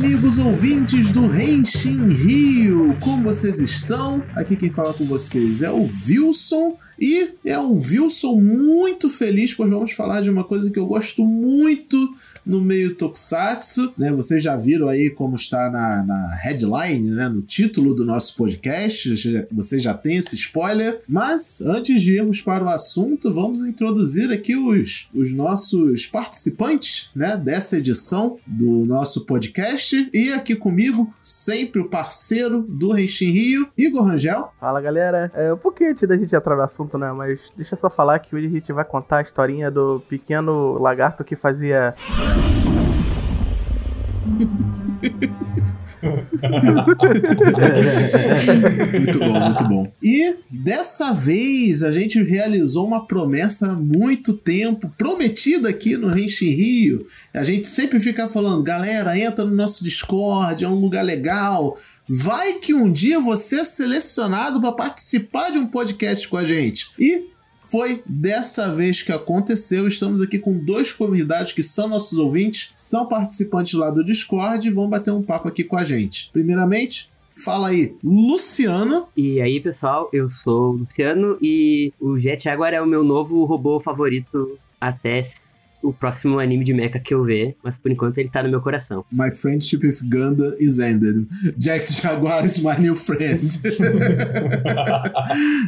amigos ouvintes do Renshin Rio, como vocês estão? Aqui quem fala com vocês é o Wilson e é um Wilson muito feliz, pois vamos falar de uma coisa que eu gosto muito no meio Tokusatsu, né? Vocês já viram aí como está na, na headline, né? No título do nosso podcast, você já tem esse spoiler. Mas antes de irmos para o assunto, vamos introduzir aqui os, os nossos participantes, né? Dessa edição do nosso podcast. E aqui comigo, sempre o parceiro do Renshin Rio, Igor Rangel. Fala galera, é um pouquinho antes da gente entrar no assunto, né? Mas deixa eu só falar que hoje a gente vai contar a historinha do pequeno lagarto que fazia muito bom, muito bom. E dessa vez a gente realizou uma promessa há muito tempo, prometida aqui no Renshin Rio. A gente sempre fica falando, galera, entra no nosso Discord, é um lugar legal. Vai que um dia você é selecionado para participar de um podcast com a gente. E foi dessa vez que aconteceu. Estamos aqui com dois convidados que são nossos ouvintes, são participantes lá do Discord e vão bater um papo aqui com a gente. Primeiramente, Fala aí, Luciano. E aí, pessoal, eu sou o Luciano e o Jet Jaguar é o meu novo robô favorito até o próximo anime de mecha que eu ver, mas por enquanto ele tá no meu coração. My friendship with Ganda is ended. Jack Jaguar is my new friend.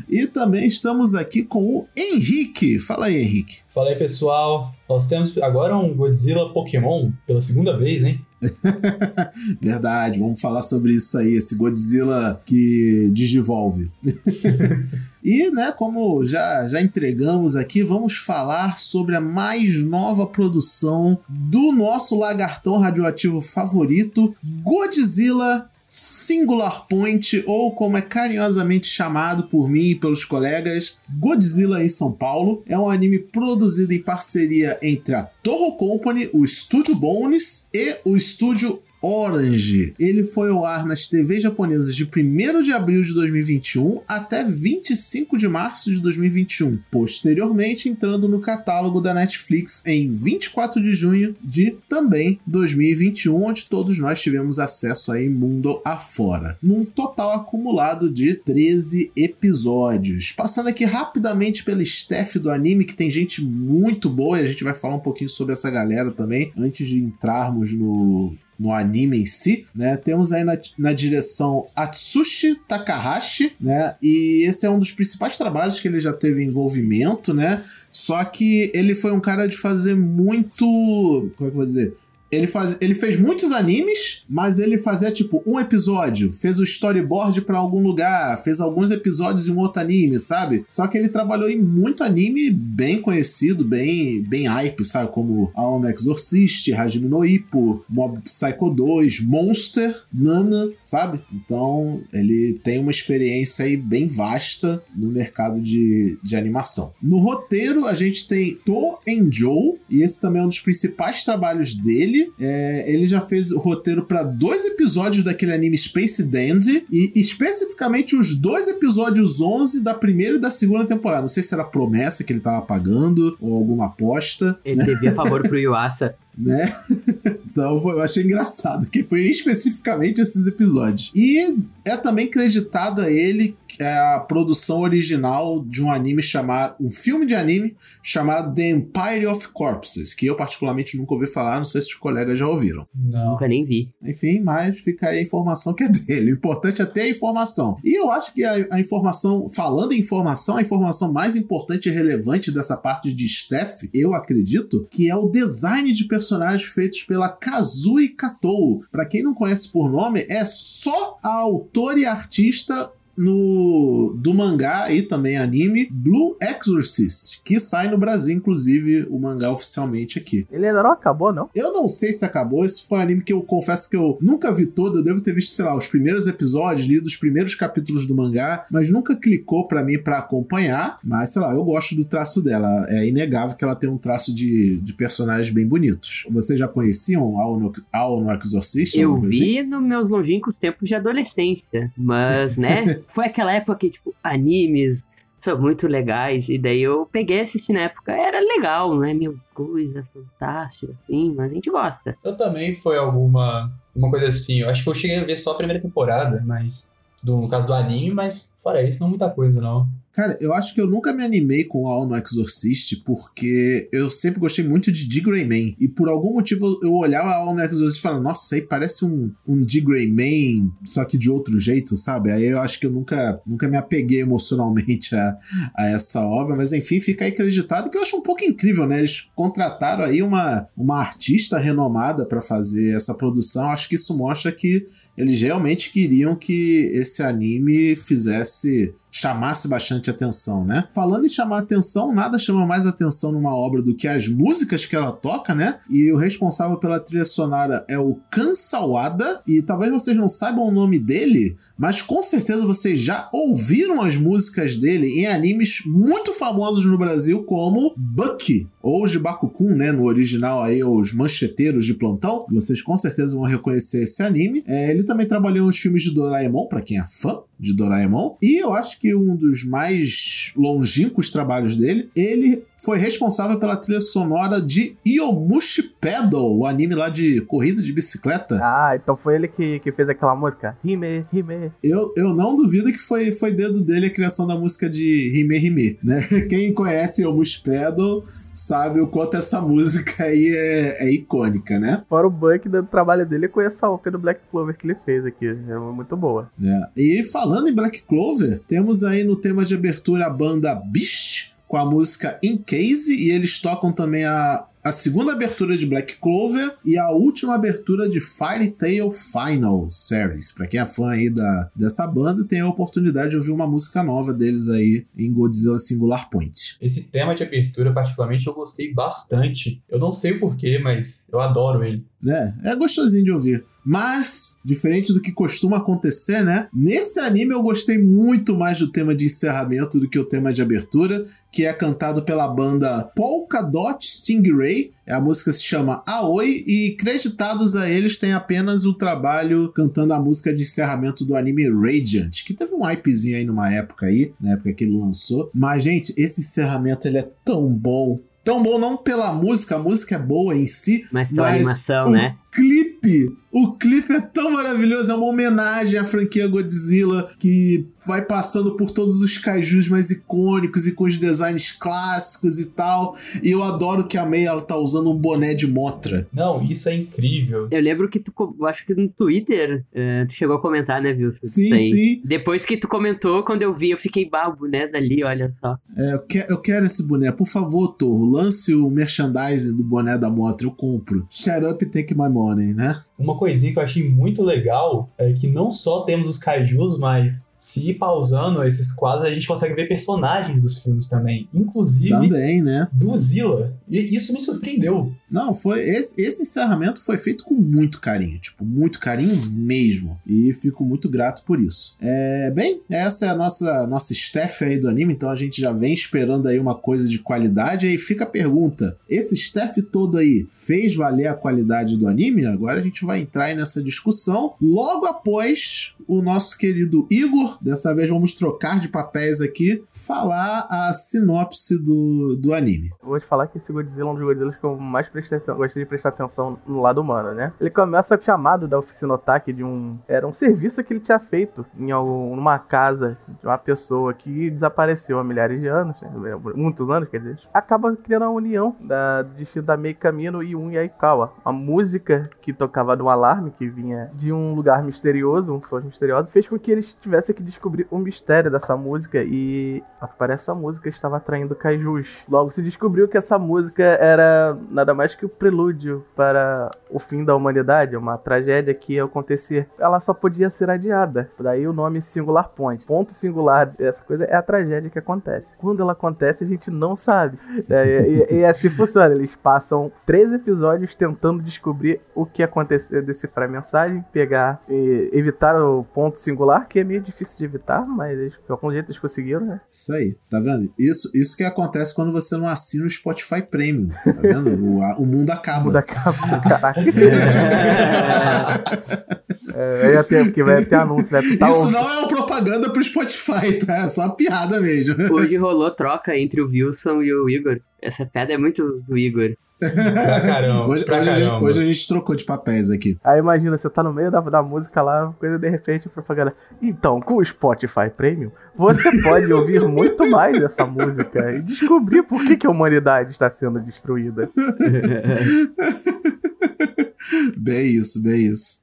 e também estamos aqui com o Henrique. Fala aí, Henrique. Fala aí, pessoal. Nós temos agora um Godzilla Pokémon pela segunda vez, hein? Verdade, vamos falar sobre isso aí, esse Godzilla que digivolve. e, né, como já, já entregamos aqui, vamos falar sobre a mais nova produção do nosso lagartão radioativo favorito, Godzilla Singular Point, ou como é carinhosamente chamado por mim e pelos colegas, Godzilla em São Paulo. É um anime produzido em parceria entre a Toho Company, o Estúdio Bones e o Estúdio Orange. Ele foi ao ar nas TVs japonesas de 1 de abril de 2021 até 25 de março de 2021, posteriormente entrando no catálogo da Netflix em 24 de junho de também 2021, onde todos nós tivemos acesso aí mundo afora. Num total acumulado de 13 episódios. Passando aqui rapidamente pela staff do anime, que tem gente muito boa, e a gente vai falar um pouquinho sobre essa galera também, antes de entrarmos no, no anime em si, né? Temos aí na, na direção Atsushi Takahashi, né? E esse é um dos principais trabalhos que ele já teve envolvimento, né? Só que ele foi um cara de fazer muito. Como é que eu vou dizer? Ele, faz, ele fez muitos animes, mas ele fazia tipo um episódio, fez o storyboard para algum lugar, fez alguns episódios em um outro anime, sabe? Só que ele trabalhou em muito anime bem conhecido, bem bem hype, sabe? Como Aon Exorcist, Hajime no Ippo, Mob Psycho 2, Monster, Nana, sabe? Então ele tem uma experiência aí bem vasta no mercado de, de animação. No roteiro a gente tem To Joe, e esse também é um dos principais trabalhos dele é, ele já fez o roteiro para dois episódios daquele anime Space Dandy e especificamente os dois episódios 11 da primeira e da segunda temporada. Não sei se era promessa que ele tava pagando ou alguma aposta. Ele devia favor pro Yuasa. né? Então eu achei engraçado que foi especificamente esses episódios. E é também creditado a ele é a produção original de um anime chamado. um filme de anime chamado The Empire of Corpses, que eu particularmente nunca ouvi falar, não sei se os colegas já ouviram. Não. Nunca nem vi. Enfim, mas fica aí a informação que é dele. O importante é ter a informação. E eu acho que a, a informação, falando em informação, a informação mais importante e relevante dessa parte de Steph, eu acredito, que é o design de personagens feitos pela Kazui Katou. Para quem não conhece por nome, é só a autora e artista no do mangá e também anime Blue Exorcist, que sai no Brasil, inclusive, o mangá oficialmente aqui. Ele ainda não acabou, não? Eu não sei se acabou. Esse foi um anime que eu confesso que eu nunca vi todo. Eu devo ter visto, sei lá, os primeiros episódios, lido os primeiros capítulos do mangá, mas nunca clicou para mim para acompanhar. Mas, sei lá, eu gosto do traço dela. É inegável que ela tem um traço de, de personagens bem bonitos. Vocês já conheciam Ao no, Ao no Exorcist? Eu vi assim? nos meus longínquos tempos de adolescência, mas, né? foi aquela época que, tipo, animes são muito legais. E daí eu peguei e na época. Era legal, não é mil coisa fantástica, assim, mas a gente gosta. Eu também foi alguma uma coisa assim. Eu acho que eu cheguei a ver só a primeira temporada, mas. Do, no caso do anime, mas fora isso, não muita coisa, não. Cara, eu acho que eu nunca me animei com All no Exorcist, porque eu sempre gostei muito de D. Grey Man. E por algum motivo eu olhava All no Exorcist e falava, nossa, aí parece um, um D. Grey Man, só que de outro jeito, sabe? Aí eu acho que eu nunca, nunca me apeguei emocionalmente a, a essa obra, mas enfim, fica aí acreditado que eu acho um pouco incrível, né? Eles contrataram aí uma, uma artista renomada para fazer essa produção. Acho que isso mostra que eles realmente queriam que esse anime fizesse chamasse bastante atenção, né? Falando em chamar atenção, nada chama mais atenção numa obra do que as músicas que ela toca, né? E o responsável pela trilha sonora é o Kan Sawada, e talvez vocês não saibam o nome dele, mas com certeza vocês já ouviram as músicas dele em animes muito famosos no Brasil, como Bucky, ou os de Bakukun, né? No original aí, os mancheteiros de plantão. Vocês com certeza vão reconhecer esse anime. É, ele também trabalhou nos filmes de Doraemon, para quem é fã de Doraemon. E eu acho que um dos mais longínquos trabalhos dele, ele foi responsável pela trilha sonora de Yomushi Pedal, o anime lá de corrida de bicicleta. Ah, então foi ele que, que fez aquela música? Hime, Hime. Eu, eu não duvido que foi, foi dedo dele a criação da música de Hime, Hime, né? Quem conhece Yomushi Pedal sabe o quanto essa música aí é, é icônica, né? Fora o Buck do trabalho dele, eu conheço a OP do Black Clover que ele fez aqui. É muito boa. É. E falando em Black Clover, temos aí no tema de abertura a banda Beast com a música In Case e eles tocam também a a segunda abertura de Black Clover e a última abertura de Fairy Tail Final Series. Para quem é fã aí da, dessa banda, tem a oportunidade de ouvir uma música nova deles aí em Godzilla Singular Point. Esse tema de abertura, particularmente, eu gostei bastante. Eu não sei porquê, mas eu adoro ele. É, é gostosinho de ouvir. Mas, diferente do que costuma acontecer, né? Nesse anime eu gostei muito mais do tema de encerramento do que o tema de abertura, que é cantado pela banda Polka Dot Stingray. A música se chama Aoi e creditados a eles tem apenas o trabalho cantando a música de encerramento do anime Radiant, que teve um hypezinho aí numa época aí, na época que ele lançou. Mas, gente, esse encerramento ele é tão bom, tão bom não pela música, a música é boa em si, mas pela mas animação, o né? clipe o clipe é tão maravilhoso, é uma homenagem à franquia Godzilla que vai passando por todos os kaijus mais icônicos e com os designs clássicos e tal. E eu adoro que a Mei ela tá usando um boné de Motra. Não, isso é incrível. Eu lembro que tu, eu acho que no Twitter, uh, tu chegou a comentar, né, Wilson? Sim, sim. Depois que tu comentou, quando eu vi, eu fiquei babo, né, dali, olha só. É, eu, que, eu quero esse boné. Por favor, Torro, lance o merchandising do boné da Motra, eu compro. Shut up e take my money, né? Uma coisinha que eu achei muito legal é que não só temos os kaijus, mas se ir pausando esses quadros, a gente consegue ver personagens dos filmes também. Inclusive também, né? do Zilla. E isso me surpreendeu. Não, foi esse, esse encerramento foi feito com muito carinho, tipo, muito carinho mesmo. E fico muito grato por isso. É, bem, essa é a nossa nossa staff aí do anime, então a gente já vem esperando aí uma coisa de qualidade. Aí fica a pergunta: esse staff todo aí fez valer a qualidade do anime? Agora a gente vai entrar aí nessa discussão logo após o nosso querido Igor dessa vez vamos trocar de papéis aqui, falar a sinopse do, do anime. Vou te falar que esse Godzilla é um dos Godzillas que eu mais gostei de prestar atenção no lado humano, né? Ele começa chamado da oficina Otaki de um. Era um serviço que ele tinha feito em algum, numa casa de uma pessoa que desapareceu há milhares de anos, né? muitos anos, quer dizer. Acaba criando a união da, do destino da Mei Camino e um Yaikawa. A música que tocava de um alarme que vinha de um lugar misterioso, um som misterioso, fez com que eles tivessem que descobrir o mistério dessa música e, ao que parece, essa música estava atraindo kaijus. Logo se descobriu que essa música era nada mais que o prelúdio para o fim da humanidade, uma tragédia que ia acontecer. Ela só podia ser adiada. Daí o nome Singular Point. Ponto singular dessa coisa é a tragédia que acontece. Quando ela acontece, a gente não sabe. É, e, e, assim funciona. Eles passam três episódios tentando descobrir o que aconteceu, decifrar a mensagem, pegar e evitar o ponto singular, que é meio difícil de evitar, mas de algum jeito eles conseguiram, né? Isso aí, tá vendo? Isso, isso que acontece quando você não assina o Spotify Premium, tá vendo? o, a, o mundo acaba. O mundo acaba, caraca. É, ia ter, porque vai ter anúncio, né? Tá Isso ouvindo- não é uma propaganda pro Spotify, tá? É só uma piada mesmo. Hoje rolou troca entre o Wilson e o Igor. Essa piada é muito do Igor. Pra caramba, Hoje, pra hoje a gente, caramba. hoje a gente trocou de papéis aqui. Aí imagina, você tá no meio da, da música lá, coisa de repente, propaganda. Então, com o Spotify Premium, você pode ouvir muito mais dessa música e descobrir por que, que a humanidade está sendo destruída. Bem isso, bem isso.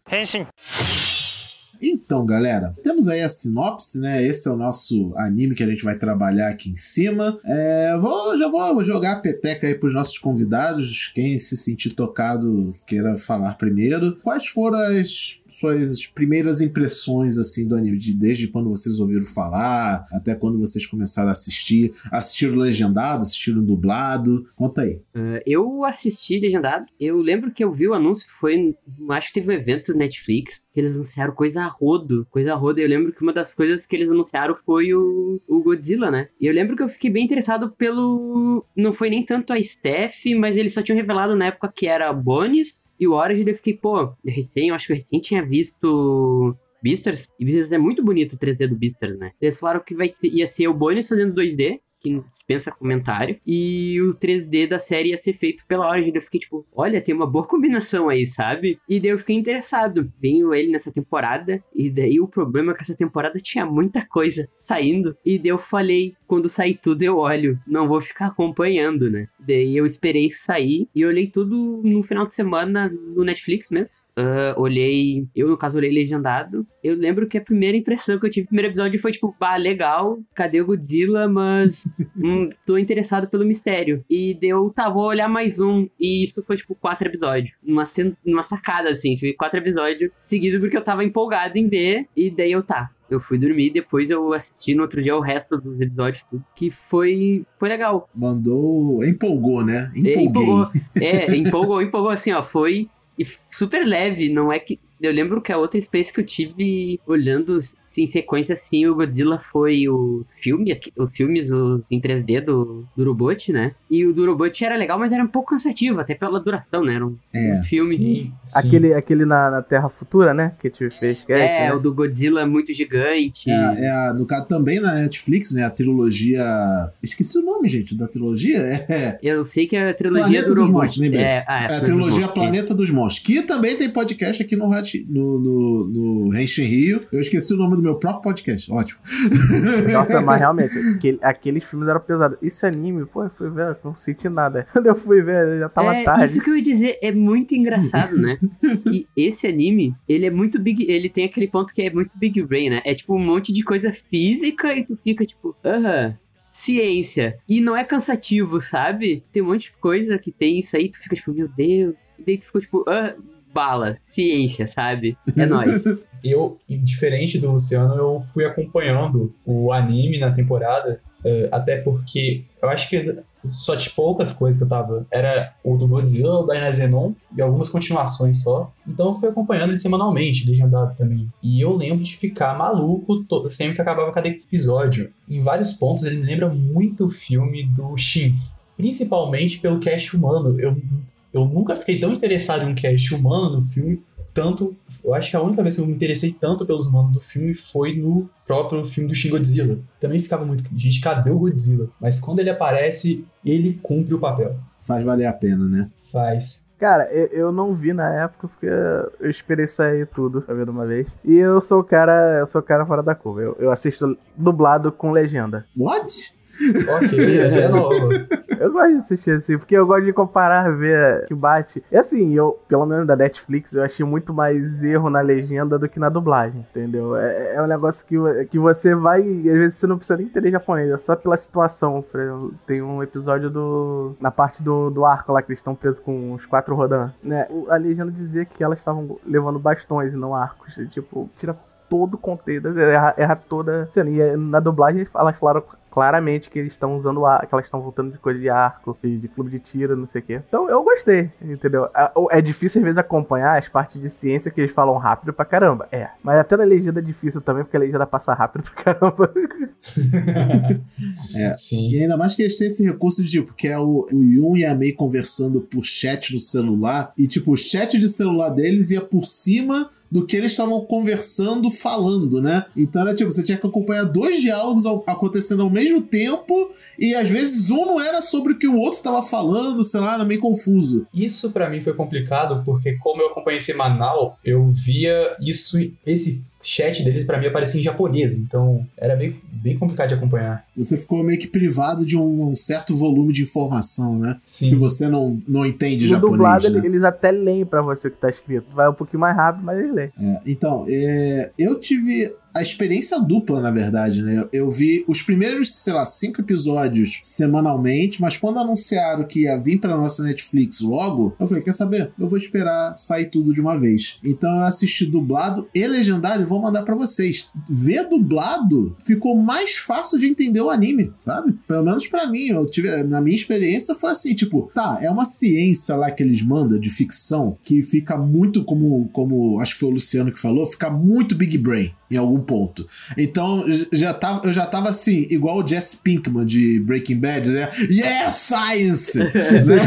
Então, galera, temos aí a sinopse, né? Esse é o nosso anime que a gente vai trabalhar aqui em cima. É, vou, já vou jogar a peteca aí pros nossos convidados. Quem se sentir tocado queira falar primeiro. Quais foram as suas primeiras impressões assim do anime, de, desde quando vocês ouviram falar até quando vocês começaram a assistir, assistiram legendado, assistiram dublado, conta aí. Uh, eu assisti legendado. Eu lembro que eu vi o anúncio, foi. Acho que teve um evento Netflix que eles anunciaram coisa rodo. Coisa rodo. Eu lembro que uma das coisas que eles anunciaram foi o, o Godzilla, né? E eu lembro que eu fiquei bem interessado pelo. Não foi nem tanto a Steph, mas eles só tinham revelado na época que era Bonis e o Origin. Eu fiquei, pô, recém, eu acho que recém tinha visto. Beasters, e Beasters é muito bonito o 3D do Beasters, né? Eles falaram que vai ser, ia ser o Bonis fazendo 2D, que dispensa comentário. E o 3D da série ia ser feito pela Origin. Eu fiquei tipo, olha, tem uma boa combinação aí, sabe? E daí eu fiquei interessado. Venho ele nessa temporada. E daí o problema é que essa temporada tinha muita coisa saindo. E daí eu falei, quando sair tudo eu olho. Não vou ficar acompanhando, né? Daí eu esperei sair e olhei tudo no final de semana no Netflix mesmo. Ah, olhei, eu no caso olhei legendado. Eu lembro que a primeira impressão que eu tive no primeiro episódio foi tipo, bah, legal, cadê o Godzilla? Mas hum, tô interessado pelo mistério. E deu, tá, vou olhar mais um. E isso foi tipo quatro episódios. Numa, sen- numa sacada, assim, tive quatro episódios seguidos porque eu tava empolgado em ver. E daí eu tá. Eu fui dormir, depois eu assisti no outro dia o resto dos episódios, tudo. Que foi, foi legal. Mandou. Empolgou, né? É, Empolguei. empolgou. É, empolgou, empolgou assim, ó. Foi e super leve, não é que. Eu lembro que a outra experiência que eu tive olhando assim, em sequência assim, o Godzilla foi os filmes, os filmes os em 3D do, do Robot, né? E o do Robot era legal, mas era um pouco cansativo, até pela duração, né? Era um, É, um filme. Sim, sim. Aquele, aquele na, na Terra Futura, né? Que te fez cast, É, né? o do Godzilla muito gigante. É, a- é a- no caso também na Netflix, né? A trilogia. Esqueci o nome, gente, da trilogia. É, Eu sei que a trilogia Planeta do dos Robot. Monstros, lembrei. é, ah, é a Planeta dos trilogia Monstros, Planeta dos Monstros. Que também tem podcast aqui no, No, no, no Henshin Rio. Eu esqueci o nome do meu próprio podcast. Ótimo. Nossa, mas realmente, aquele- aqueles filmes eram pesados. Esse anime, pô, eu fui ver, eu não senti nada. Quando eu fui ver, já tava é, tarde. Isso que eu ia dizer é muito engraçado, né? que esse anime, ele é muito big. Ele tem aquele ponto que é muito big brain, né? É tipo um monte de coisa física e tu fica tipo, aham. Ciência. E não é cansativo, sabe? Tem um monte de coisa que tem isso aí, tu fica tipo, meu Deus. E daí tu fica tipo, ah, bala, ciência, sabe? É nóis. Eu, diferente do Luciano, eu fui acompanhando o anime na temporada, eh, até porque eu acho que só de poucas coisas que eu tava. Era o do Godzilla, o da Inazenon e algumas continuações só. Então eu fui acompanhando ele semanalmente, legendado também. E eu lembro de ficar maluco sempre que acabava cada episódio. Em vários pontos ele me lembra muito o filme do Shin. Principalmente pelo cast humano. Eu, eu nunca fiquei tão interessado em um cast humano no filme tanto. Eu acho que a única vez que eu me interessei tanto pelos humanos do filme foi no próprio filme do Shin Godzilla. Também ficava muito. Gente, cadê o Godzilla? Mas quando ele aparece, ele cumpre o papel. Faz valer a pena, né? Faz. Cara, eu, eu não vi na época porque eu esperei sair tudo pra ver de uma vez. E eu sou o cara, eu sou o cara fora da curva. Eu, eu assisto dublado com legenda. What? Ok, é nova. Eu gosto de assistir assim, porque eu gosto de comparar, ver que bate. E assim, eu, pelo menos da Netflix, eu achei muito mais erro na legenda do que na dublagem, entendeu? É, é um negócio que, que você vai. e Às vezes você não precisa nem entender japonês, é só pela situação. Tem um episódio do. Na parte do, do arco lá, que eles estão presos com os quatro Rodan. Né? A legenda dizia que elas estavam levando bastões e não arcos. Tipo, tira todo o contexto, erra, erra toda a cena. E eh, na dublagem elas falaram claramente que eles estão usando ar, que elas estão voltando de coisa de arco, de, de clube de tiro, não sei o quê. Então eu gostei, entendeu? É difícil às vezes acompanhar as partes de ciência que eles falam rápido pra caramba. É. Mas até na legenda é difícil também, porque a legenda passa rápido pra caramba. É. Sim. E ainda mais que eles têm esse recurso de, tipo, que é o, o Yun e a Mei conversando por chat no celular. E, tipo, o chat de celular deles ia por cima do que eles estavam conversando, falando, né? Então era tipo, você tinha que acompanhar dois diálogos acontecendo ao mesmo tempo e às vezes um não era sobre o que o outro estava falando, sei lá, era meio confuso. Isso para mim foi complicado porque como eu acompanhei semanal, eu via isso, esse chat deles para mim aparecia em japonês, então era bem, bem complicado de acompanhar. Você ficou meio que privado de um, certo volume de informação, né? Sim. Se você não, não entende No japonês. dublado, né? eles até leem pra você o que tá escrito. Vai um pouquinho mais rápido, mas eles leem. É, então, é, eu tive a experiência dupla, na verdade, né? Eu vi os primeiros, sei lá, cinco episódios semanalmente, mas quando anunciaram que ia vir pra nossa Netflix logo, eu falei, quer saber? Eu vou esperar sair tudo de uma vez. Então eu assisti dublado e legendado e vou mandar pra vocês. Ver dublado ficou mais fácil de entender o anime, sabe? Pelo menos pra mim, eu tive, na minha experiência foi assim, tipo, tá, é uma ciência lá que eles mandam de ficção que fica muito como, como acho que foi o Luciano que falou, fica muito Big Brain em algum ponto. Então, já tava, eu já tava assim, igual o Jesse Pinkman de Breaking Bad, né? Yes, science! né?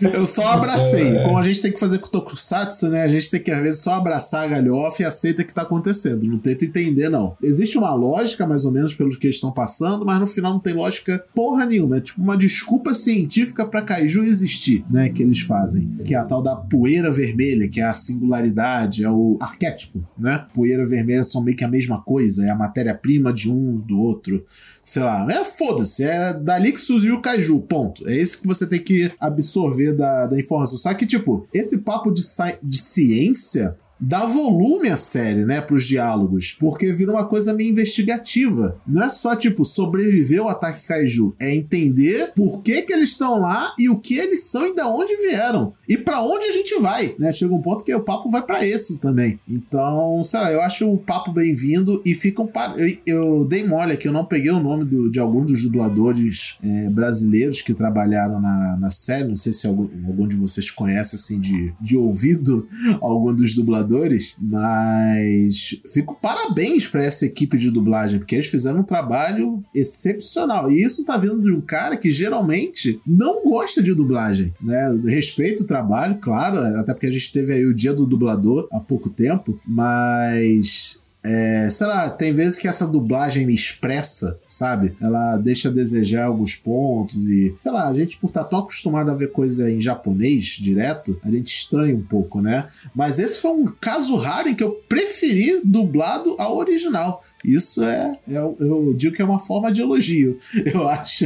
Eu só abracei. Como a gente tem que fazer com o Tokusatsu, né? A gente tem que, às vezes, só abraçar a galhofa e aceita o que tá acontecendo. Não tenta entender, não. Existe uma lógica, mais ou menos, pelo que eles estão passando, mas no final não tem lógica porra nenhuma. É tipo uma desculpa científica pra Kaiju existir, né? Que eles fazem. Que é a tal da poeira vermelha, que é a singularidade, é o arquétipo, né? Poeira vermelha são meio que a mesma coisa, é a matéria-prima de um do outro. Sei lá, é foda-se, é dali que surgiu o Kaiju, ponto. É isso que você tem que absorver da, da informação. Só que, tipo, esse papo de, de ciência dá volume à série, né, pros diálogos, porque vira uma coisa meio investigativa. Não é só, tipo, sobreviver ao ataque kaiju, é entender por que que eles estão lá e o que eles são e da onde vieram. E para onde a gente vai, né? Chega um ponto que o papo vai para esse também. Então, sei lá, eu acho o papo bem-vindo e fica um... Par... Eu, eu, dei mole aqui, eu não peguei o nome do, de algum dos dubladores é, brasileiros que trabalharam na, na série, não sei se algum, algum de vocês conhece, assim, de, de ouvido algum dos dubladores dubladores, mas fico parabéns para essa equipe de dublagem, porque eles fizeram um trabalho excepcional. E isso tá vindo de um cara que geralmente não gosta de dublagem, né? Respeito o trabalho, claro, até porque a gente teve aí o dia do dublador há pouco tempo, mas é, sei lá, tem vezes que essa dublagem me expressa, sabe? Ela deixa a desejar alguns pontos e, sei lá, a gente por estar tão acostumado a ver coisa em japonês direto, a gente estranha um pouco, né? Mas esse foi um caso raro em que eu preferi dublado ao original. Isso é, é eu digo que é uma forma de elogio, eu acho.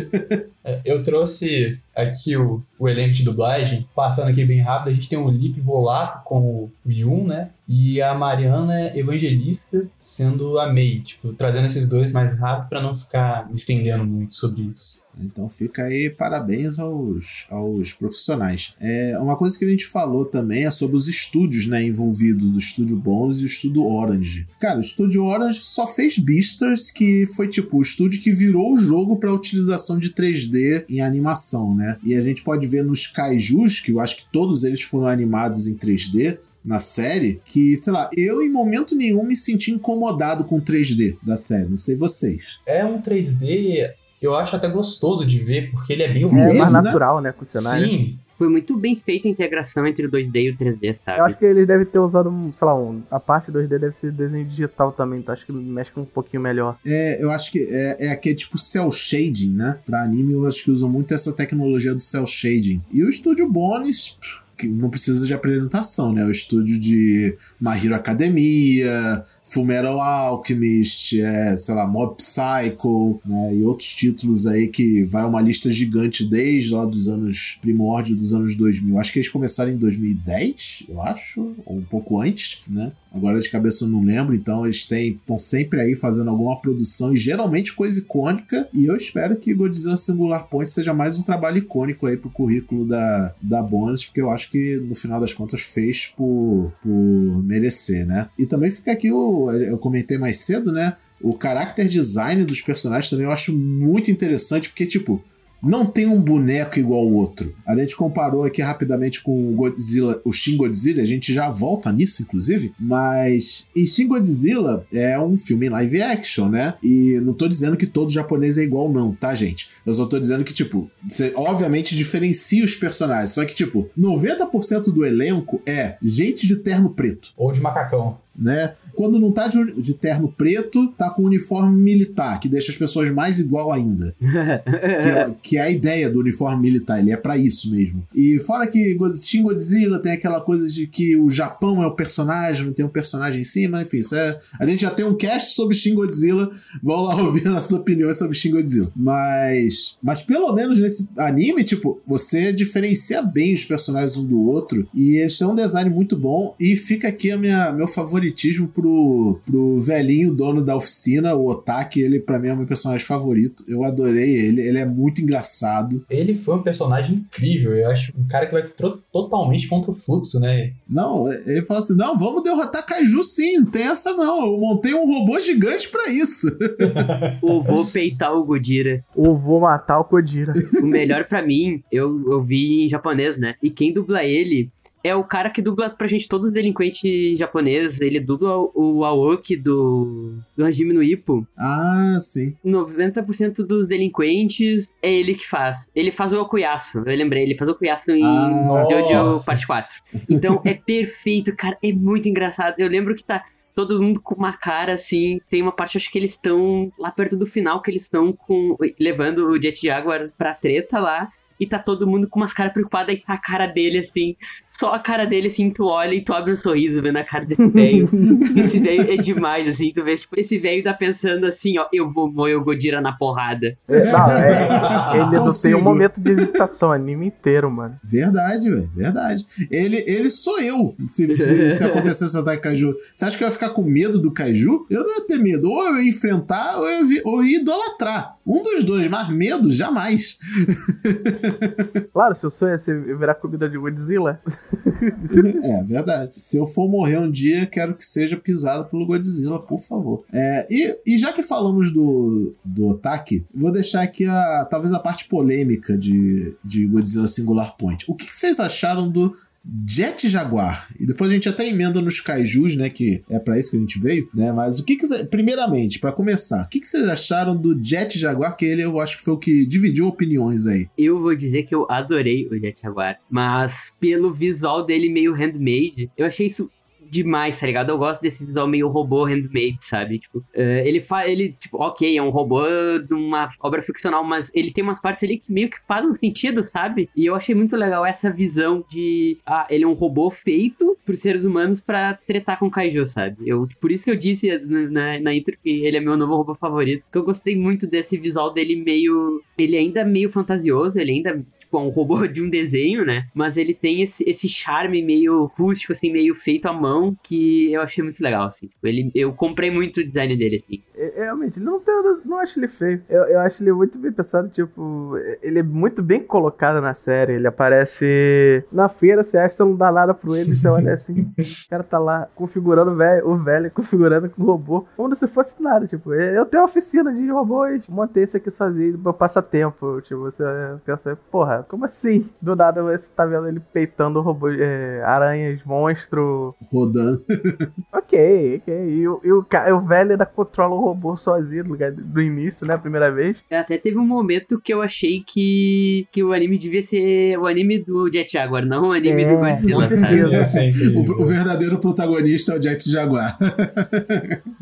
É, eu trouxe aqui o, o elenco de dublagem, passando aqui bem rápido, a gente tem o Lipe Volato como o Yun, né? E a Mariana Evangelista sendo a Mei, tipo, trazendo esses dois mais rápido para não ficar me estendendo muito sobre isso. Então fica aí parabéns aos, aos profissionais. É, uma coisa que a gente falou também é sobre os estúdios né, envolvidos, o estúdio Bônus e o estúdio Orange. Cara, o estúdio Orange só fez Beasters, que foi tipo o estúdio que virou o jogo para utilização de 3D em animação, né? E a gente pode ver nos Kaijus, que eu acho que todos eles foram animados em 3D, na série que, sei lá, eu em momento nenhum me senti incomodado com 3D da série, não sei vocês. É um 3D eu acho até gostoso de ver, porque ele é bem é, ruim, mais né? natural, né, com o cenário. Sim. Foi muito bem feita a integração entre o 2D e o 3D, sabe? Eu acho que eles devem ter usado, um, sei lá, um, a parte 2D deve ser desenho digital também, então acho que mexe um pouquinho melhor. É, eu acho que é, é aquele tipo cel shading, né? Pra anime eu acho que usam muito essa tecnologia do cel shading. E o estúdio Bones, que não precisa de apresentação, né? O estúdio de My Hero Academia, Fullmetal Alchemist, é, sei lá, Mob Psycho, né, e outros títulos aí que vai uma lista gigante desde lá dos anos primórdio dos anos 2000. Acho que eles começaram em 2010, eu acho, ou um pouco antes, né? Agora de cabeça eu não lembro, então eles estão sempre aí fazendo alguma produção e geralmente coisa icônica. E eu espero que Godzilla Singular Point seja mais um trabalho icônico aí pro currículo da, da Bonus, porque eu acho que no final das contas fez por, por merecer, né? E também fica aqui o. Eu comentei mais cedo, né? O character design dos personagens também eu acho muito interessante, porque, tipo, não tem um boneco igual ao outro. A gente comparou aqui rapidamente com o Godzilla, o Shin Godzilla, a gente já volta nisso, inclusive, mas em Shin Godzilla é um filme live action, né? E não tô dizendo que todo japonês é igual, não, tá, gente? Eu só tô dizendo que, tipo, você obviamente diferencia os personagens, só que, tipo, 90% do elenco é gente de terno preto. Ou de macacão. Né? Quando não tá de, de, terno preto, tá com uniforme militar, que deixa as pessoas mais igual ainda. que, é, que, é, a ideia do uniforme militar, ele é para isso mesmo. E fora que Shin Godzilla tem aquela coisa de que o Japão é o personagem, não tem um personagem em cima, enfim, é, a gente já tem um cast sobre Shin Godzilla, vão lá ouvir a sua opinião sobre Shin Godzilla. Mas, mas pelo menos nesse anime, tipo, você diferencia bem os personagens um do outro, e eles têm um design muito bom, e fica aqui a minha, meu favoritismo pro, pro velhinho dono da oficina, o Otaki, ele pra mim é o meu personagem favorito. Eu adorei ele, ele é muito engraçado. Ele foi um personagem incrível, eu acho um cara que vai totalmente contra o fluxo, né? Não, ele fala assim: não, vamos derrotar Kaiju sim, não tem essa não. Eu montei um robô gigante para isso. Ou vou peitar o Godira. Ou vou matar o Godira. O melhor para mim, eu, eu vi em japonês, né? E quem dubla ele é o cara que dubla pra gente todos os delinquentes japoneses. Ele dubla o Aoki do, do Hajime no Ippo. Ah, sim. 90% dos delinquentes é ele que faz. Ele faz o Okuyasu. Eu lembrei, ele faz o Okuyasu em ah, Jojo. Parte 4. Então é perfeito, cara. É muito engraçado. Eu lembro que tá todo mundo com uma cara assim. Tem uma parte, acho que eles estão lá perto do final, que eles estão com levando o Jet Jaguar pra treta lá e tá todo mundo com umas caras preocupadas e tá a cara dele assim, só a cara dele assim, tu olha e tu abre um sorriso vendo a cara desse velho. esse velho é demais, assim, tu vê, tipo, esse velho tá pensando assim, ó, eu vou moer o Godira na porrada. É, não, é, ele não tem um momento de hesitação, anime inteiro, mano. Verdade, velho, verdade. Ele, ele sou eu, se, se, se acontecesse um ataque Kaiju. Você acha que eu ia ficar com medo do Kaiju? Eu não ia ter medo, ou eu ia enfrentar, ou eu ia, ou ia idolatrar. Um dos dois, mas medo, jamais. Claro, seu sonho é ser virar comida de Godzilla. é, verdade. Se eu for morrer um dia, quero que seja pisado pelo Godzilla, por favor. É, e, e já que falamos do, do Otaki, vou deixar aqui a, talvez a parte polêmica de, de Godzilla Singular Point. O que, que vocês acharam do Jet Jaguar. E depois a gente até emenda nos kaijus, né? Que é para isso que a gente veio, né? Mas o que que primeiramente, para começar, o que que vocês acharam do Jet Jaguar? Que ele eu acho que foi o que dividiu opiniões aí. Eu vou dizer que eu adorei o Jet Jaguar, mas pelo visual dele meio handmade, eu achei isso demais, tá ligado? Eu gosto desse visual meio robô handmade, sabe? Tipo, uh, ele faz. Ele, tipo, ok, é um robô de uma obra ficcional, mas ele tem umas partes ali que meio que fazem um sentido, sabe? E eu achei muito legal essa visão de. Ah, ele é um robô feito por seres humanos para tretar com kaiju, sabe? Eu, por isso que eu disse na, na intro que ele é meu novo robô favorito. Que eu gostei muito desse visual dele meio. Ele ainda meio fantasioso, ele ainda tipo, um robô de um desenho, né? Mas ele tem esse, esse charme meio rústico, assim, meio feito à mão, que eu achei muito legal, assim. Tipo, ele, eu comprei muito o design dele, assim. É, realmente, não, tem, não acho ele feio. Eu, eu acho ele muito bem pensado, tipo, ele é muito bem colocado na série. Ele aparece na feira, você acha que não dá nada pro ele, você olha assim, o cara tá lá configurando o velho, o velho configurando com o robô, como se fosse nada, tipo, eu tenho oficina de robôs, montei isso aqui sozinho, meu passatempo, tipo, você pensa, porra, como assim? Do nada você tá vendo ele peitando robô, é, aranhas, monstro. Rodando. ok, ok. E, o, e o, o velho ainda controla o robô sozinho no lugar do início, né? A primeira vez. É, até teve um momento que eu achei que, que o anime devia ser o anime do Jet Jaguar, não o anime é, do Godzilla, sabe? o, o verdadeiro protagonista é o Jet Jaguar.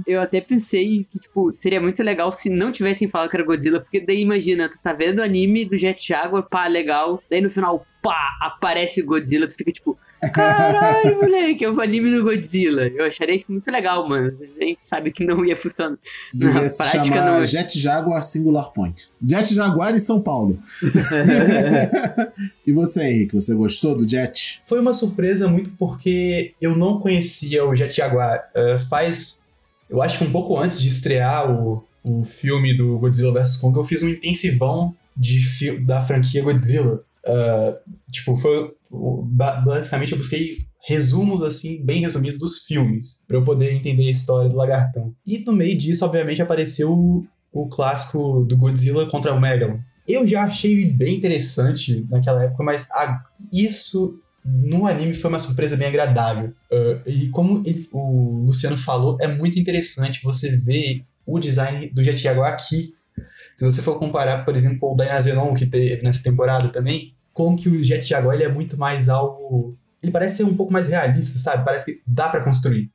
eu até pensei que, tipo, seria muito legal se não tivessem falado que era Godzilla, porque daí imagina, tu tá vendo o anime do Jet Jaguar, pá, legal legal. Daí no final, pá, aparece o Godzilla, tu fica tipo, caralho, moleque, é o anime do Godzilla. Eu acharia isso muito legal, mano. A gente sabe que não ia funcionar. Devia Na se prática não. Jet Jaguar Singular Point. Jet Jaguar em São Paulo. e você, Henrique, você gostou do Jet? Foi uma surpresa muito porque eu não conhecia o Jet Jaguar. Uh, faz, eu acho que um pouco antes de estrear o, o filme do Godzilla vs Kong, eu fiz um intensivão de da franquia Godzilla. Uh, tipo, foi. Basicamente, eu busquei resumos, assim, bem resumidos dos filmes, para eu poder entender a história do lagartão. E no meio disso, obviamente, apareceu o, o clássico do Godzilla contra o Megalon. eu já achei bem interessante naquela época, mas a, isso no anime foi uma surpresa bem agradável. Uh, e como ele, o Luciano falou, é muito interessante você ver o design do Jet Jaguar aqui. Se você for comparar, por exemplo, com o Dynazenon que teve nessa temporada também, como que o Jet Jaguar ele é muito mais algo ele parece ser um pouco mais realista, sabe? Parece que dá para construir.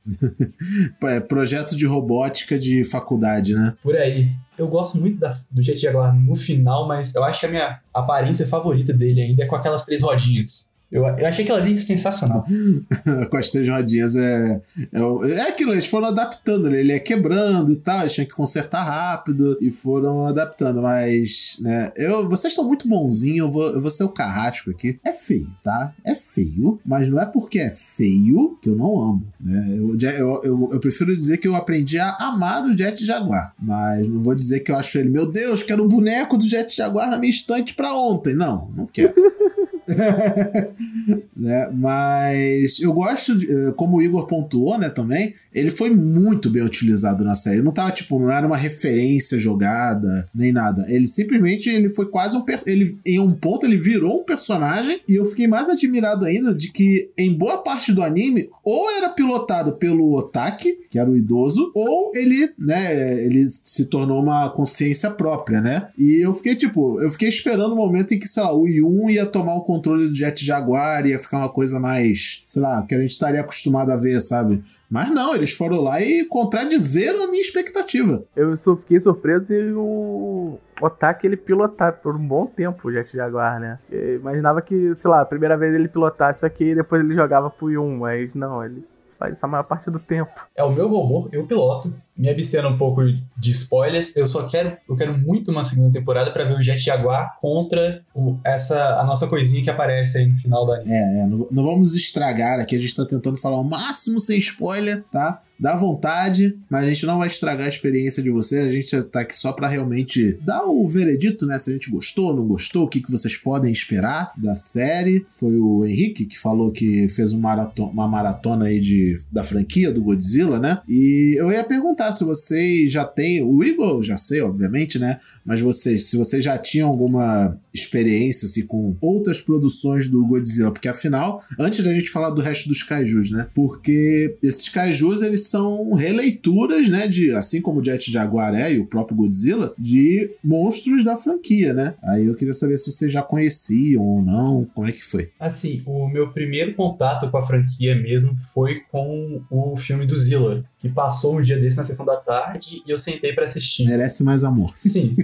é, projeto de robótica de faculdade, né? Por aí. Eu gosto muito da, do Jet Jaguar no final, mas eu acho que a minha aparência favorita dele ainda é com aquelas três rodinhas. Eu, eu achei aquilo ali sensacional. Com as três rodinhas é, é. É aquilo, eles foram adaptando, né? ele é quebrando e tal, eles tinham que consertar rápido e foram adaptando. Mas, né, eu, vocês estão muito bonzinhos, eu vou, eu vou ser o carrasco aqui. É feio, tá? É feio, mas não é porque é feio que eu não amo. Né? Eu, eu, eu, eu prefiro dizer que eu aprendi a amar o Jet Jaguar, mas não vou dizer que eu acho ele, meu Deus, quero um boneco do Jet Jaguar na minha estante pra ontem. Não, não quero. né? Mas eu gosto, de, eh, como o Igor pontuou, né, também, ele foi muito bem utilizado na série. Não tava, tipo, não era uma referência jogada, nem nada. Ele simplesmente, ele foi quase um... Ele, em um ponto, ele virou um personagem e eu fiquei mais admirado ainda de que, em boa parte do anime, ou era pilotado pelo Otaki, que era o idoso, ou ele, né, ele se tornou uma consciência própria, né? E eu fiquei, tipo, eu fiquei esperando o momento em que, sei lá, o Yun ia tomar o controle do Jet Jaguar, ia ficar uma coisa mais, sei lá, que a gente estaria acostumado a ver, sabe? Mas não, eles foram lá e contradizeram a minha expectativa. Eu só fiquei surpreso e o Otaki ele pilotar por um bom tempo o Jet Jaguar, né? Eu imaginava que, sei lá, a primeira vez ele pilotasse aqui e depois ele jogava pro Yun, mas não, ele faz essa maior parte do tempo. É o meu robô, eu piloto. Me abstendo um pouco de spoilers, eu só quero, eu quero muito uma segunda temporada para ver o Jet Jaguar contra o, essa a nossa coisinha que aparece aí no final do. É, é não, não vamos estragar aqui, a gente tá tentando falar o máximo sem spoiler, tá? Dá vontade, mas a gente não vai estragar a experiência de vocês. A gente tá aqui só para realmente dar o veredito, né? Se a gente gostou, não gostou, o que, que vocês podem esperar da série. Foi o Henrique que falou que fez maratona, uma maratona aí de, da franquia do Godzilla, né? E eu ia perguntar se vocês já têm. O Igor, já sei, obviamente, né? Mas vocês, se vocês já tinham alguma experiência assim, com outras produções do Godzilla, porque afinal, antes da gente falar do resto dos kaijus, né? Porque esses kaijus eles são releituras, né, de assim como o Jet Jaguar é e o próprio Godzilla, de monstros da franquia, né? Aí eu queria saber se vocês já conheciam ou não, como é que foi? Assim, o meu primeiro contato com a franquia mesmo foi com o filme do Zilla, que passou um dia desse na sessão da tarde e eu sentei para assistir. Merece mais amor. Sim.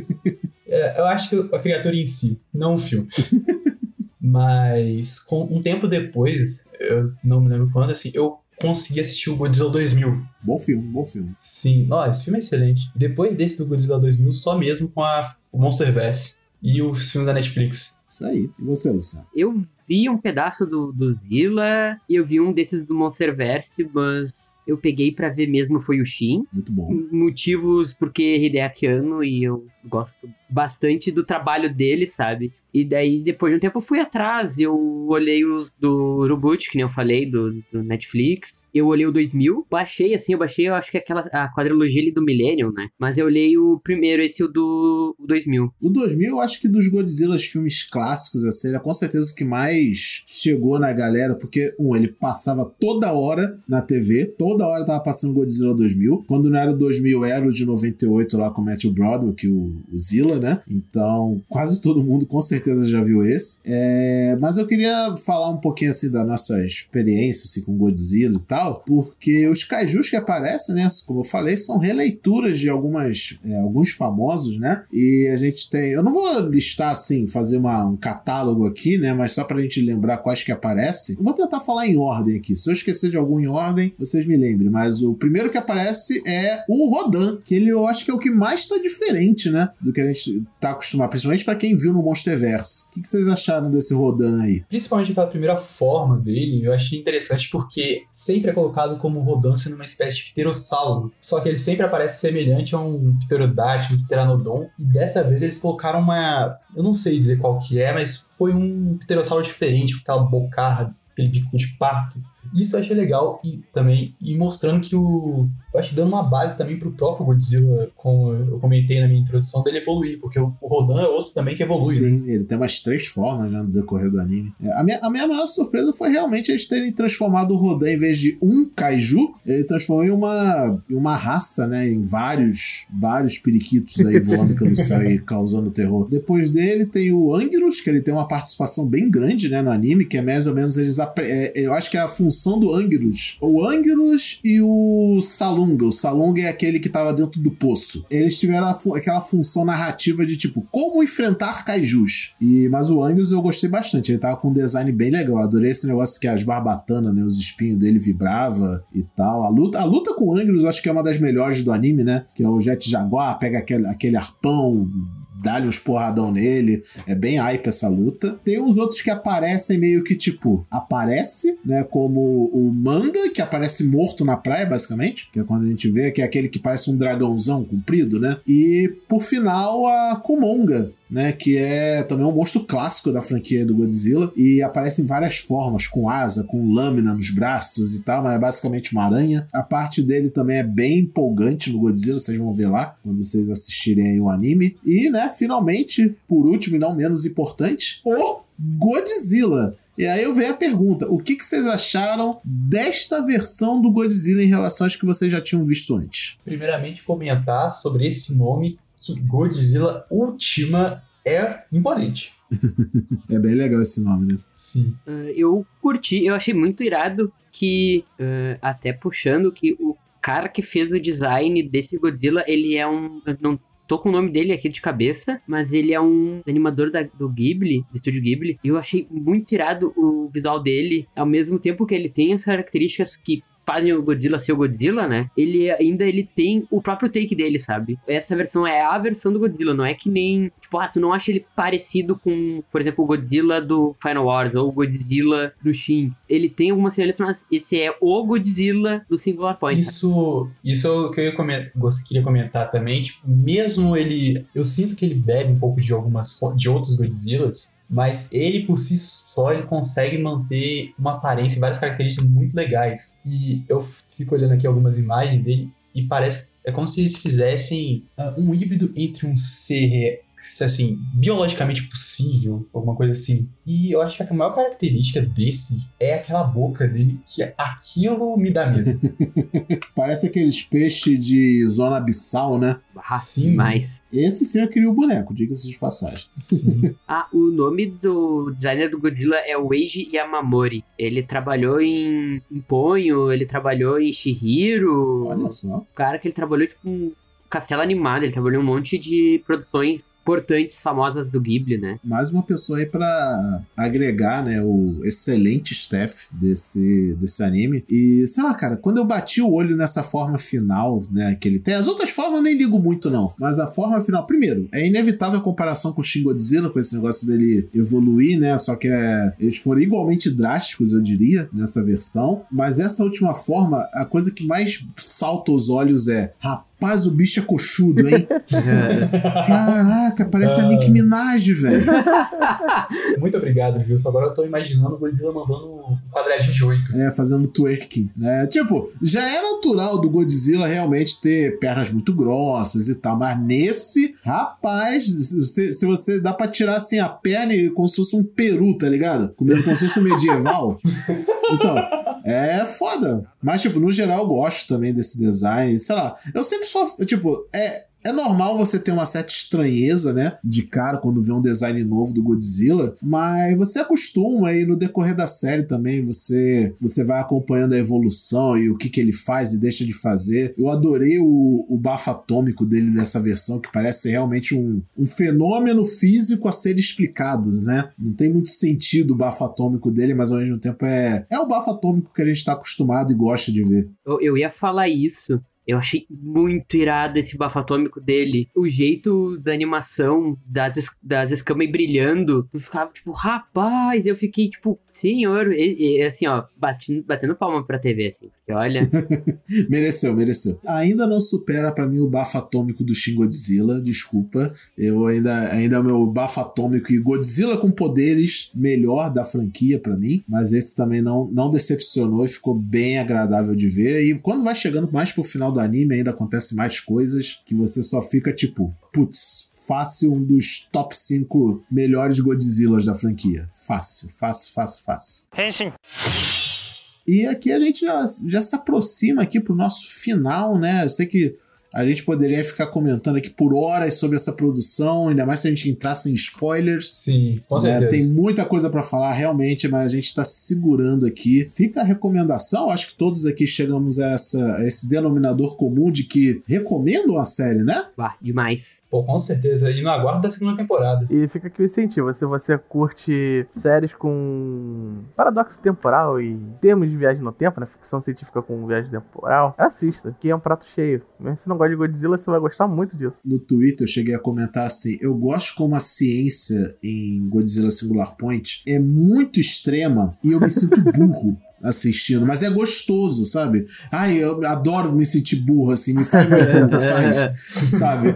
É, eu acho que a criatura em si, não o filme. Mas com, um tempo depois, eu não me lembro quando, assim, eu consegui assistir o Godzilla 2000. Bom filme, bom filme. Sim, ó, esse filme é excelente. Depois desse do Godzilla 2000, só mesmo com a, o Monsterverse e os filmes da Netflix. Isso aí. E você, Luciano? Eu vi um pedaço do, do Zilla e eu vi um desses do Monsterverse, mas eu peguei para ver mesmo foi o Shin. Muito bom. Motivos porque Hideaki Anno e eu gosto bastante do trabalho dele, sabe? E daí, depois de um tempo, eu fui atrás. Eu olhei os do Reboot, que nem eu falei, do, do, Netflix. Eu olhei o 2000. Baixei, assim, eu baixei, eu acho que é aquela a quadrilogia ali do Millennium, né? Mas eu olhei o primeiro, esse o do o 2000. O 2000, eu acho que dos Godzilla, filmes clássicos, assim, é com certeza o que mais chegou na galera, porque, um, ele passava toda hora na TV, toda hora tava passando Godzilla 2000. Quando não era o 2000, era o de 98 lá com o Matthew Broderick, o, o Zilla, né? Então, quase todo mundo com certeza já viu esse. É, mas eu queria falar um pouquinho assim da nossa experiência assim, com Godzilla e tal, porque os kaijus que aparecem, né? Como eu falei, são releituras de algumas, é, alguns famosos, né? E a gente tem. Eu não vou listar assim, fazer uma, um catálogo aqui, né? Mas só pra gente lembrar quais que aparecem. Eu vou tentar falar em ordem aqui. Se eu esquecer de algum em ordem, vocês me lembrem. Mas o primeiro que aparece é o Rodan, que ele eu acho que é o que mais tá diferente, né? Do que a gente tá acostumado, principalmente para quem viu no Monsterverse. O que, que, vocês acharam desse Rodan aí? Principalmente aquela primeira forma dele, eu achei interessante porque sempre é colocado como Rodan sendo uma espécie de pterossauro. Só que ele sempre aparece semelhante a um pterodátilo, um pteranodon. E dessa vez eles colocaram uma. Eu não sei dizer qual que é, mas foi um pterossauro diferente, com aquela bocarra, aquele bico de pato. Isso eu achei legal e também e mostrando que o eu acho que dando uma base também pro próprio Godzilla, como eu comentei na minha introdução, dele evoluir, porque o Rodan é outro também que evolui. Sim, né? ele tem umas três formas né, no decorrer do anime. É, a, minha, a minha maior surpresa foi realmente eles terem transformado o Rodan, em vez de um kaiju, ele transformou em uma, em uma raça, né? Em vários, vários periquitos aí voando pelo céu e causando terror. Depois dele tem o Anguirus, que ele tem uma participação bem grande, né, no anime, que é mais ou menos eles. É, eu acho que é a função do Anguirus. O Anguirus e o Salunga. O Salunga é aquele que tava dentro do poço. Eles tiveram aquela função narrativa de tipo, como enfrentar kaijus. E, mas o Angus eu gostei bastante. Ele tava com um design bem legal. Eu adorei esse negócio que as barbatanas, né? Os espinhos dele vibrava e tal. A luta, a luta com o eu acho que é uma das melhores do anime, né? Que é o Jet Jaguar, pega aquele, aquele arpão dá-lhe uns porradão nele. É bem hype essa luta. Tem uns outros que aparecem meio que tipo, aparece, né? Como o Manda, que aparece morto na praia, basicamente. Que é quando a gente vê que é aquele que parece um dragãozão comprido, né? E por final a Kumonga, né? Que é também um monstro clássico da franquia do Godzilla e aparece em várias formas, com asa, com lâmina nos braços e tal, mas é basicamente uma aranha. A parte dele também é bem empolgante no Godzilla, vocês vão ver lá quando vocês assistirem o anime. E, né, finalmente, por último e não menos importante, o Godzilla. E aí eu venho a pergunta: o que, que, vocês acharam desta versão do Godzilla em relação às que vocês já tinham visto antes? Primeiramente, comentar sobre esse nome que Godzilla Ultima é imponente. é bem legal esse nome, né? Sim. Uh, eu curti, eu achei muito irado que, uh, até puxando, que o cara que fez o design desse Godzilla, ele é um. Não tô com o nome dele aqui de cabeça, mas ele é um animador da, do Ghibli, do estúdio Ghibli, e eu achei muito irado o visual dele, ao mesmo tempo que ele tem as características que fazem o Godzilla ser o Godzilla, né? Ele ainda ele tem o próprio take dele, sabe? Essa versão é a versão do Godzilla, não é que nem, tipo, ah, tu não acha ele parecido com, por exemplo, o Godzilla do Final Wars ou o Godzilla do Shin. Ele tem algumas semelhanças, mas esse é o Godzilla do Singular Point. Isso, isso é o que eu comentar, queria comentar também, tipo, mesmo ele, eu sinto que ele bebe um pouco de algumas de outros Godzillas, mas ele por si só ele consegue manter uma aparência e várias características muito legais. E eu fico olhando aqui algumas imagens dele e parece é como se eles fizessem uh, um híbrido entre um ser assim, biologicamente possível, alguma coisa assim. E eu acho que a maior característica desse é aquela boca dele, que aquilo me dá medo. Parece aqueles peixes de zona abissal, né? Ah, sim. Mas... Esse sim eu queria o boneco, diga-se de passagem. Sim. ah, o nome do designer do Godzilla é o Eiji Yamamori. Ele trabalhou em, em Ponyo, ele trabalhou em Shihiro. Olha só. O cara que ele trabalhou, tipo, uns Castelo Animado, ele trabalhou em um monte de produções importantes, famosas do Ghibli, né? Mais uma pessoa aí para agregar, né, o excelente staff desse, desse anime. E, sei lá, cara, quando eu bati o olho nessa forma final, né, que ele tem, as outras formas eu nem ligo muito, não. Mas a forma final, primeiro, é inevitável a comparação com o Shin Godzilla, com esse negócio dele evoluir, né, só que é, eles foram igualmente drásticos, eu diria, nessa versão. Mas essa última forma, a coisa que mais salta os olhos é, rapaz, Rapaz, o bicho é coxudo, hein? Caraca, parece a Nick Minaj, velho. Muito obrigado, Wilson. Agora eu tô imaginando o Godzilla mandando um quadradinho de oito. É, fazendo twerking, né? Tipo, já é natural do Godzilla realmente ter pernas muito grossas e tal, mas nesse, rapaz, se, se você dá pra tirar assim a perna e como se fosse um peru, tá ligado? Comendo como se fosse um medieval. Então, é foda. Mas, tipo, no geral eu gosto também desse design. Sei lá, eu sempre só, tipo, é, é normal você ter uma certa estranheza, né? De cara quando vê um design novo do Godzilla, mas você acostuma aí no decorrer da série também. Você você vai acompanhando a evolução e o que, que ele faz e deixa de fazer. Eu adorei o, o bafo atômico dele dessa versão, que parece realmente um, um fenômeno físico a ser explicado, né? Não tem muito sentido o bafo atômico dele, mas ao mesmo tempo é, é o bafo atômico que a gente está acostumado e gosta de ver. Eu, eu ia falar isso Eu achei muito irado esse bafo atômico dele. O jeito da animação, das, das escamas brilhando. Tu ficava tipo, rapaz, eu fiquei tipo, senhor. E, e assim, ó, batendo, batendo palma pra TV, assim. Porque olha. mereceu, mereceu. Ainda não supera para mim o bafo atômico do Shin Godzilla, desculpa. Eu ainda, ainda é o meu bafo atômico e Godzilla com poderes melhor da franquia para mim. Mas esse também não, não decepcionou e ficou bem agradável de ver. E quando vai chegando mais pro final anime, ainda acontece mais coisas que você só fica tipo, putz, fácil um dos top 5 melhores Godzillas da franquia. Fácil, fácil, fácil, fácil. Henshin. E aqui a gente já, já se aproxima aqui pro nosso final, né? Eu sei que a gente poderia ficar comentando aqui por horas sobre essa produção, ainda mais se a gente entrasse em spoilers. Sim, com né? certeza. Tem muita coisa para falar, realmente, mas a gente está segurando aqui. Fica a recomendação, acho que todos aqui chegamos a, essa, a esse denominador comum de que recomendam a série, né? Bah, demais. Pô, com certeza. E no aguardo da segunda temporada. E fica aqui o incentivo. Se você curte séries com paradoxo temporal e termos de viagem no tempo, né? Ficção científica com viagem temporal, assista, que é um prato cheio. Mesmo se não gosta de Godzilla, você vai gostar muito disso. No Twitter eu cheguei a comentar assim: eu gosto como a ciência em Godzilla Singular Point é muito extrema e eu me sinto burro. assistindo, mas é gostoso, sabe? Ai, eu adoro me sentir burro, assim, me faz mais burro, faz, sabe?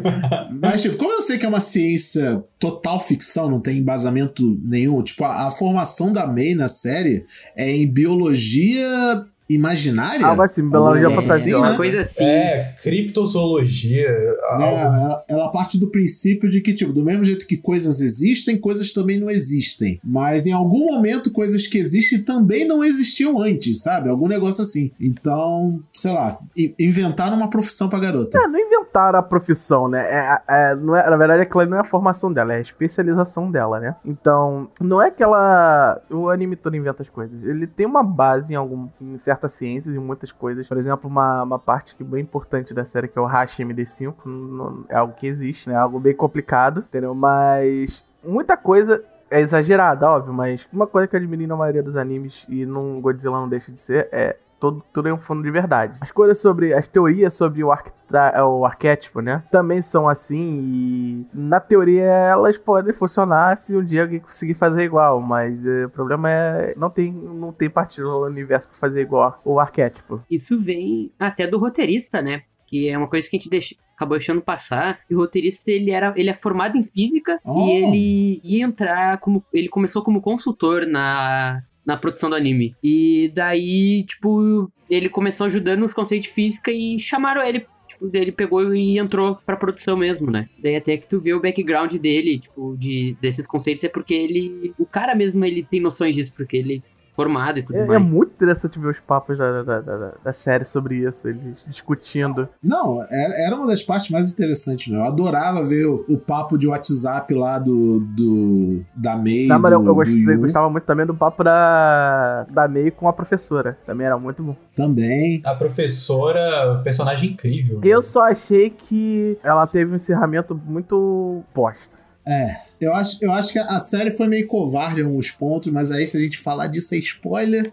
Mas, tipo, como eu sei que é uma ciência total ficção, não tem embasamento nenhum, tipo, a, a formação da May na série é em biologia imaginária. Algo assim, biologia Alguma coisa fantasiosa. assim, Uma né? coisa assim. É, criptozoologia. É, ela, ela parte do princípio de que, tipo, do mesmo jeito que coisas existem, coisas também não existem. Mas em algum momento, coisas que existem também não existiam antes, sabe? Algum negócio assim. Então, sei lá, in- inventaram uma profissão pra garota. É, não inventaram a profissão, né? É, é, não é, na verdade, aquela não é a formação dela, é a especialização dela, né? Então, não é que ela. O anime todo inventa as coisas. Ele tem uma base em, algum, em certas ciências e muitas coisas. Por exemplo, uma, uma parte que bem importante da série, que é o Hash MD5. não- É algo que existe, né? É algo bem complicado, entendeu? Mas muita coisa. É exagerada, óbvio, mas uma coisa que eu admiro na maioria dos animes e num Godzilla não deixa de ser é todo, tudo é um fundo de verdade. As coisas sobre. As teorias sobre o, o arquétipo, né? Também são assim. E na teoria elas podem funcionar se um dia alguém conseguir fazer igual. Mas eh, o problema é. Não tem, não tem partícula no universo pra fazer igual o arquétipo. Isso vem até do roteirista, né? Que é uma coisa que a gente deixa- acabou deixando passar. O roteirista ele era, ele é formado em física Oh. e ele ia entrar como ele começou como consultor na na produção do anime. E daí, tipo, ele começou ajudando nos conceitos de física e chamaram ele Tipo, ele pegou e entrou pra produção mesmo, né? Daí até que tu vê o background dele, tipo, de, desses conceitos, é porque ele. O cara mesmo, ele tem noções disso, porque ele formado e tudo É, é mais. muito interessante ver os papos da, da, da, da série sobre isso, eles discutindo. Não, era, era uma das partes mais interessantes, meu. Eu adorava ver o, o papo de WhatsApp lá do, do da May. Não, mas do, eu, eu do gostei- gostava muito também do papo da, da May com a professora. Também era muito bom. também. A professora, personagem incrível. Eu só achei que ela teve um encerramento muito posta. É. Eu acho, eu acho que a série foi meio covarde em alguns pontos, mas aí se a gente falar disso é spoiler.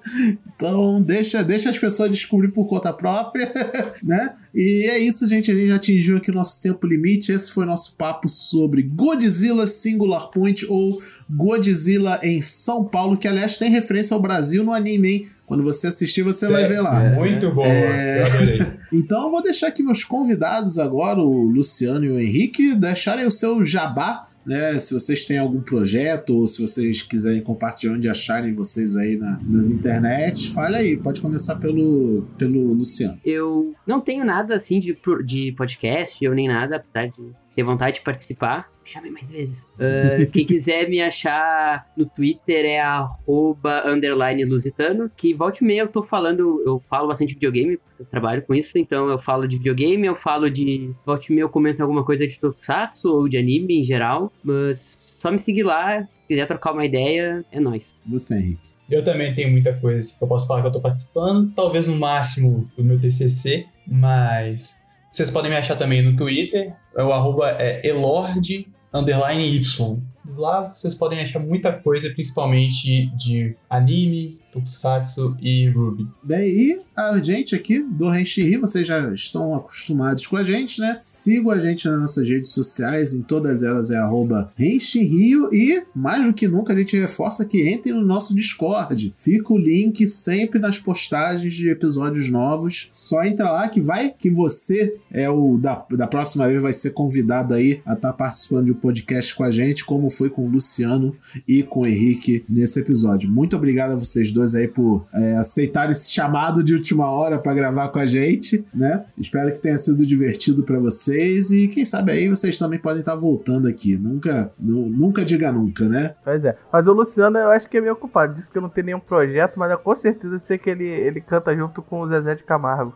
Então deixa, deixa as pessoas descobrir por conta própria, né? E é isso, gente. A gente já atingiu aqui o nosso tempo limite. Esse foi o nosso papo sobre Godzilla Singular Point ou Godzilla em São Paulo, que aliás tem referência ao Brasil no anime, hein? Quando você assistir, você vai ver lá. Muito boa, É. eu adorei. Então eu vou deixar aqui meus convidados agora, o Luciano e o Henrique, deixarem o seu jabá, né? Se vocês têm algum projeto ou se vocês quiserem compartilhar onde acharem vocês aí na- nas internets, fale aí. Pode começar pelo, pelo Luciano. Eu não tenho nada assim de, de podcast, eu nem nada, apesar de ter vontade de participar. Me chame mais vezes. Ah, quem quiser me achar no Twitter é arroba underline lusitano. Que volte e meia eu tô falando, eu falo bastante de videogame, porque eu trabalho com isso, então eu falo de videogame, eu falo de. Volte e meia eu comento alguma coisa de Tokusatsu ou de anime em geral. Mas só me seguir lá, quiser trocar uma ideia, é nóis. Você, Henrique. Eu também tenho muita coisa que eu posso falar que eu tô participando. Talvez no máximo do meu TCC, mas vocês podem me achar também no Twitter. O arroba é elord underline y. lá vocês podem achar muita coisa, principalmente de anime, Tokusatsu e Ruby. Bem, e a gente aqui do Renshiri, vocês já estão acostumados com a gente, né? Sigam a gente nas nossas redes sociais, em todas elas é arroba Renshiro e, mais do que nunca, a gente reforça que entrem no nosso Discord. Fica o link sempre nas postagens de episódios novos. Só entra lá que vai que você é o da, da próxima vez vai ser convidado aí a estar tá participando de um podcast com a gente, como foi com o Luciano e com o Henrique nesse episódio. Muito obrigado a vocês dois aí por é, aceitar esse chamado de última hora para gravar com a gente, né? Espero que tenha sido divertido para vocês e quem sabe aí vocês também podem estar voltando aqui. Nunca, nunca diga nunca, né? Pois é. Mas o Luciano eu acho que é meio ocupado. Disse que eu não tenho nenhum projeto, mas eu com certeza sei que ele, ele canta junto com o Zezé de Camargo.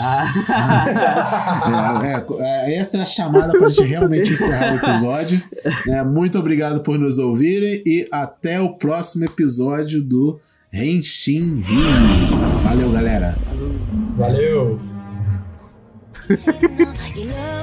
Ah. é, é, essa é a chamada para a gente realmente encerrar o episódio. É, muito obrigado por nos ouvirem e até o próximo episódio do Henshin Rio. Valeu, galera. Valeu.